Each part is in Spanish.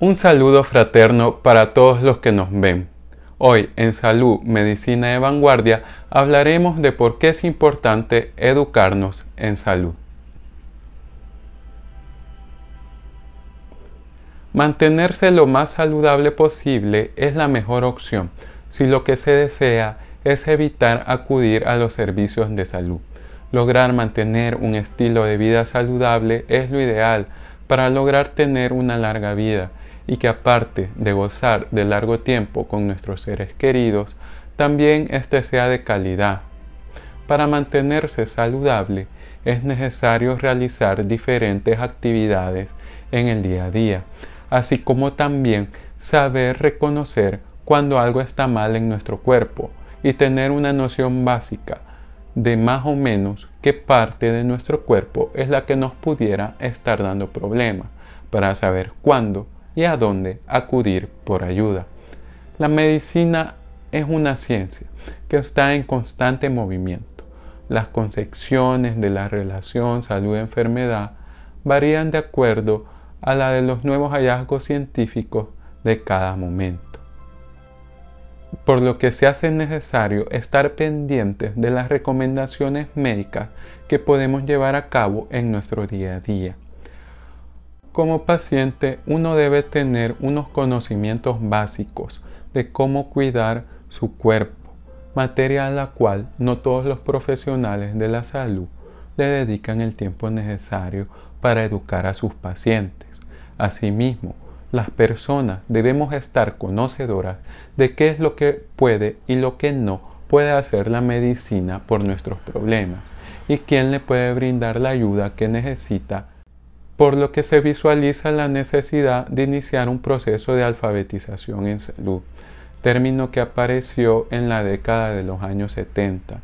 Un saludo fraterno para todos los que nos ven. Hoy en Salud, Medicina de Vanguardia hablaremos de por qué es importante educarnos en salud. Mantenerse lo más saludable posible es la mejor opción si lo que se desea es evitar acudir a los servicios de salud. Lograr mantener un estilo de vida saludable es lo ideal para lograr tener una larga vida y que aparte de gozar de largo tiempo con nuestros seres queridos, también éste sea de calidad. Para mantenerse saludable es necesario realizar diferentes actividades en el día a día, así como también saber reconocer cuando algo está mal en nuestro cuerpo y tener una noción básica de más o menos qué parte de nuestro cuerpo es la que nos pudiera estar dando problemas, para saber cuándo y a dónde acudir por ayuda. La medicina es una ciencia que está en constante movimiento. Las concepciones de la relación salud-enfermedad varían de acuerdo a la de los nuevos hallazgos científicos de cada momento. Por lo que se hace necesario estar pendientes de las recomendaciones médicas que podemos llevar a cabo en nuestro día a día. Como paciente, uno debe tener unos conocimientos básicos de cómo cuidar su cuerpo, materia a la cual no todos los profesionales de la salud le dedican el tiempo necesario para educar a sus pacientes. Asimismo, las personas debemos estar conocedoras de qué es lo que puede y lo que no puede hacer la medicina por nuestros problemas y quién le puede brindar la ayuda que necesita por lo que se visualiza la necesidad de iniciar un proceso de alfabetización en salud, término que apareció en la década de los años 70,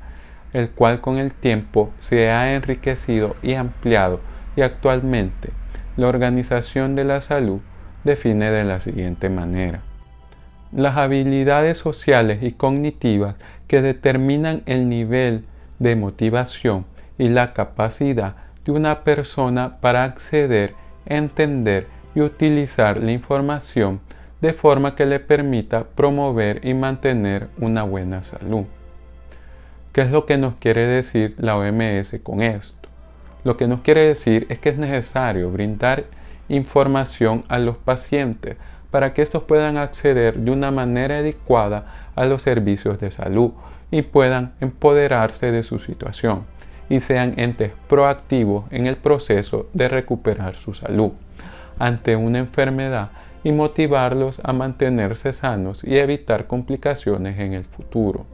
el cual con el tiempo se ha enriquecido y ampliado y actualmente la Organización de la Salud define de la siguiente manera. Las habilidades sociales y cognitivas que determinan el nivel de motivación y la capacidad una persona para acceder, entender y utilizar la información de forma que le permita promover y mantener una buena salud. ¿Qué es lo que nos quiere decir la OMS con esto? Lo que nos quiere decir es que es necesario brindar información a los pacientes para que estos puedan acceder de una manera adecuada a los servicios de salud y puedan empoderarse de su situación y sean entes proactivos en el proceso de recuperar su salud ante una enfermedad y motivarlos a mantenerse sanos y evitar complicaciones en el futuro.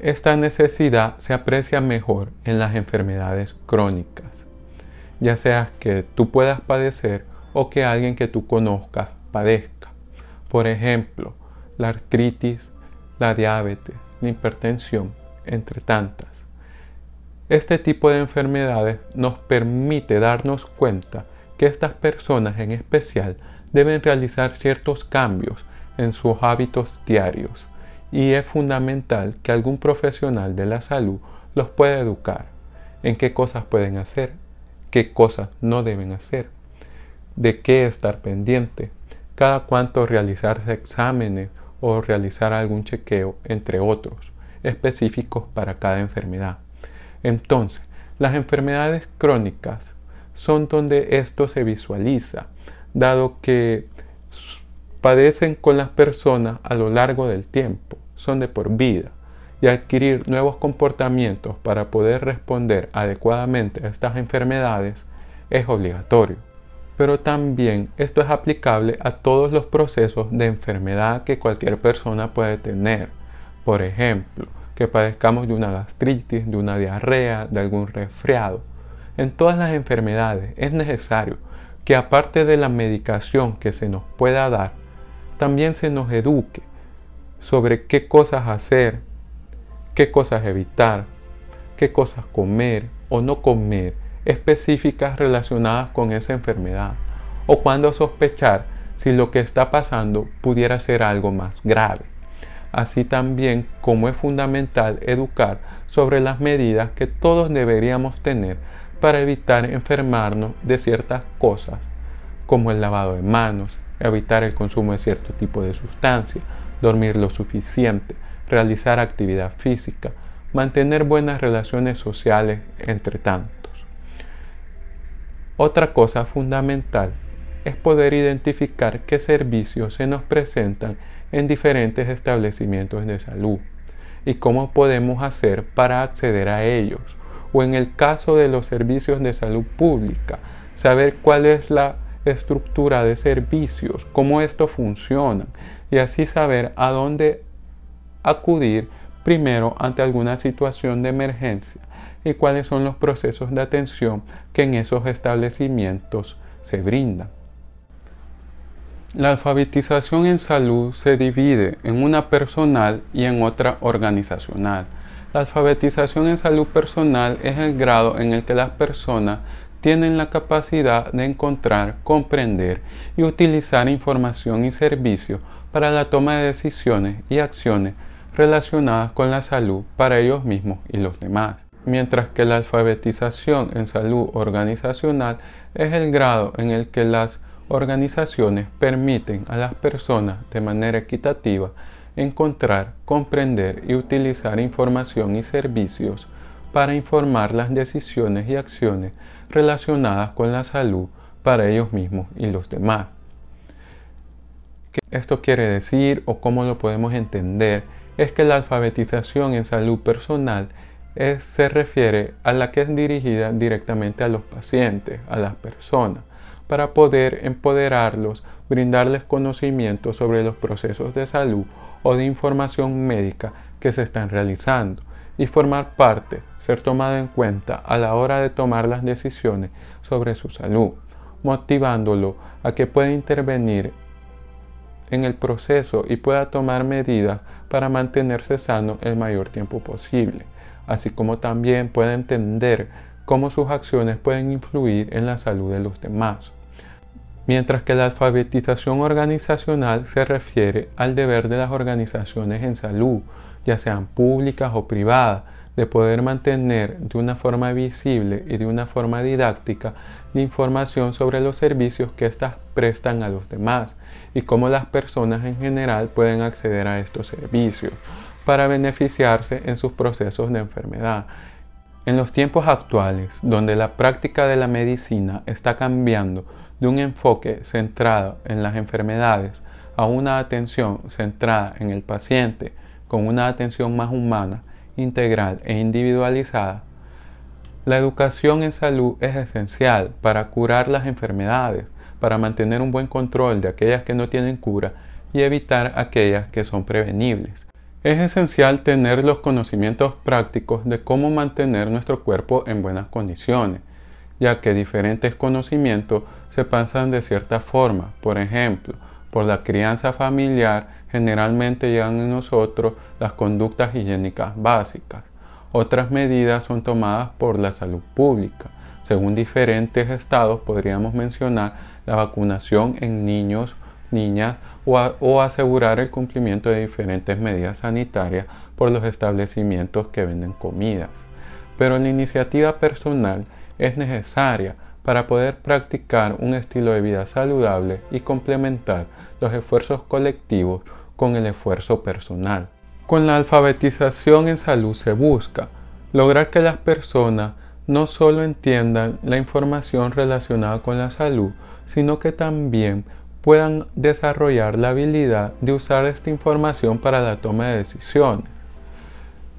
Esta necesidad se aprecia mejor en las enfermedades crónicas, ya sea que tú puedas padecer o que alguien que tú conozcas padezca. Por ejemplo, la artritis, la diabetes, la hipertensión, entre tantas. Este tipo de enfermedades nos permite darnos cuenta que estas personas en especial deben realizar ciertos cambios en sus hábitos diarios y es fundamental que algún profesional de la salud los pueda educar en qué cosas pueden hacer, qué cosas no deben hacer, de qué estar pendiente, cada cuánto realizarse exámenes o realizar algún chequeo, entre otros, específicos para cada enfermedad. Entonces, las enfermedades crónicas son donde esto se visualiza, dado que padecen con las personas a lo largo del tiempo, son de por vida, y adquirir nuevos comportamientos para poder responder adecuadamente a estas enfermedades es obligatorio. Pero también esto es aplicable a todos los procesos de enfermedad que cualquier persona puede tener. Por ejemplo, que padezcamos de una gastritis, de una diarrea, de algún resfriado. En todas las enfermedades es necesario que aparte de la medicación que se nos pueda dar, también se nos eduque sobre qué cosas hacer, qué cosas evitar, qué cosas comer o no comer específicas relacionadas con esa enfermedad o cuándo sospechar si lo que está pasando pudiera ser algo más grave así también como es fundamental educar sobre las medidas que todos deberíamos tener para evitar enfermarnos de ciertas cosas, como el lavado de manos, evitar el consumo de cierto tipo de sustancia, dormir lo suficiente, realizar actividad física, mantener buenas relaciones sociales, entre tantos. Otra cosa fundamental es poder identificar qué servicios se nos presentan en diferentes establecimientos de salud y cómo podemos hacer para acceder a ellos. O en el caso de los servicios de salud pública, saber cuál es la estructura de servicios, cómo esto funciona y así saber a dónde acudir primero ante alguna situación de emergencia y cuáles son los procesos de atención que en esos establecimientos se brindan. La alfabetización en salud se divide en una personal y en otra organizacional. La alfabetización en salud personal es el grado en el que las personas tienen la capacidad de encontrar, comprender y utilizar información y servicios para la toma de decisiones y acciones relacionadas con la salud para ellos mismos y los demás. Mientras que la alfabetización en salud organizacional es el grado en el que las organizaciones permiten a las personas de manera equitativa encontrar, comprender y utilizar información y servicios para informar las decisiones y acciones relacionadas con la salud para ellos mismos y los demás. ¿Qué esto quiere decir o cómo lo podemos entender? Es que la alfabetización en salud personal se refiere a la que es dirigida directamente a los pacientes, a las personas para poder empoderarlos, brindarles conocimiento sobre los procesos de salud o de información médica que se están realizando y formar parte, ser tomado en cuenta a la hora de tomar las decisiones sobre su salud, motivándolo a que pueda intervenir en el proceso y pueda tomar medidas para mantenerse sano el mayor tiempo posible, así como también pueda entender cómo sus acciones pueden influir en la salud de los demás mientras que la alfabetización organizacional se refiere al deber de las organizaciones en salud, ya sean públicas o privadas, de poder mantener de una forma visible y de una forma didáctica la información sobre los servicios que éstas prestan a los demás y cómo las personas en general pueden acceder a estos servicios para beneficiarse en sus procesos de enfermedad. En los tiempos actuales, donde la práctica de la medicina está cambiando de un enfoque centrado en las enfermedades a una atención centrada en el paciente con una atención más humana, integral e individualizada, la educación en salud es esencial para curar las enfermedades, para mantener un buen control de aquellas que no tienen cura y evitar aquellas que son prevenibles. Es esencial tener los conocimientos prácticos de cómo mantener nuestro cuerpo en buenas condiciones, ya que diferentes conocimientos se pasan de cierta forma. Por ejemplo, por la crianza familiar generalmente llegan en nosotros las conductas higiénicas básicas. Otras medidas son tomadas por la salud pública. Según diferentes estados podríamos mencionar la vacunación en niños, niñas o, o, asegurar el cumplimiento de diferentes medidas sanitarias por los establecimientos que venden comidas. Pero la iniciativa personal es necesaria para poder practicar un estilo de vida saludable y complementar los esfuerzos colectivos con el esfuerzo personal. Con la alfabetización en salud se busca lograr que las personas no solo entiendan la información relacionada con la salud, sino que también puedan desarrollar la habilidad de usar esta información para la toma de decisiones.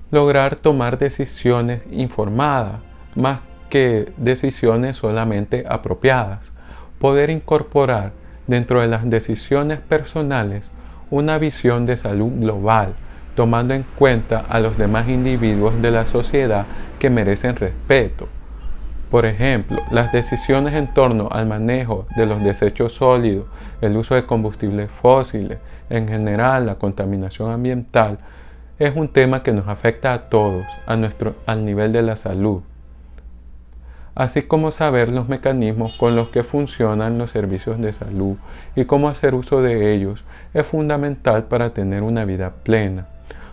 Lograr tomar decisiones informadas, más que decisiones solamente apropiadas. Poder incorporar dentro de las decisiones personales una visión de salud global, tomando en cuenta a los demás individuos de la sociedad que merecen respeto. Por ejemplo, las decisiones en torno al manejo de los desechos sólidos, el uso de combustibles fósiles, en general la contaminación ambiental, es un tema que nos afecta a todos, a nuestro, al nivel de la salud así como saber los mecanismos con los que funcionan los servicios de salud y cómo hacer uso de ellos es fundamental para tener una vida plena,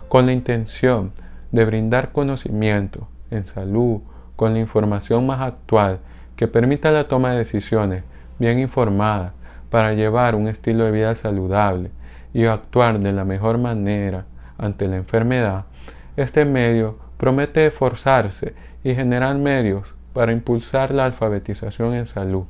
con la intención de brindar conocimiento en salud con la información más actual que permita la toma de decisiones bien informadas para llevar un estilo de vida saludable y actuar de la mejor manera ante la enfermedad, este medio promete esforzarse y generar medios para impulsar la alfabetización en salud.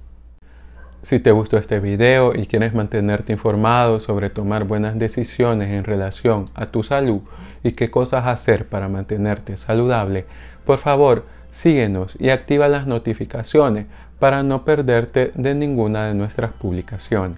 Si te gustó este video y quieres mantenerte informado sobre tomar buenas decisiones en relación a tu salud y qué cosas hacer para mantenerte saludable, por favor síguenos y activa las notificaciones para no perderte de ninguna de nuestras publicaciones.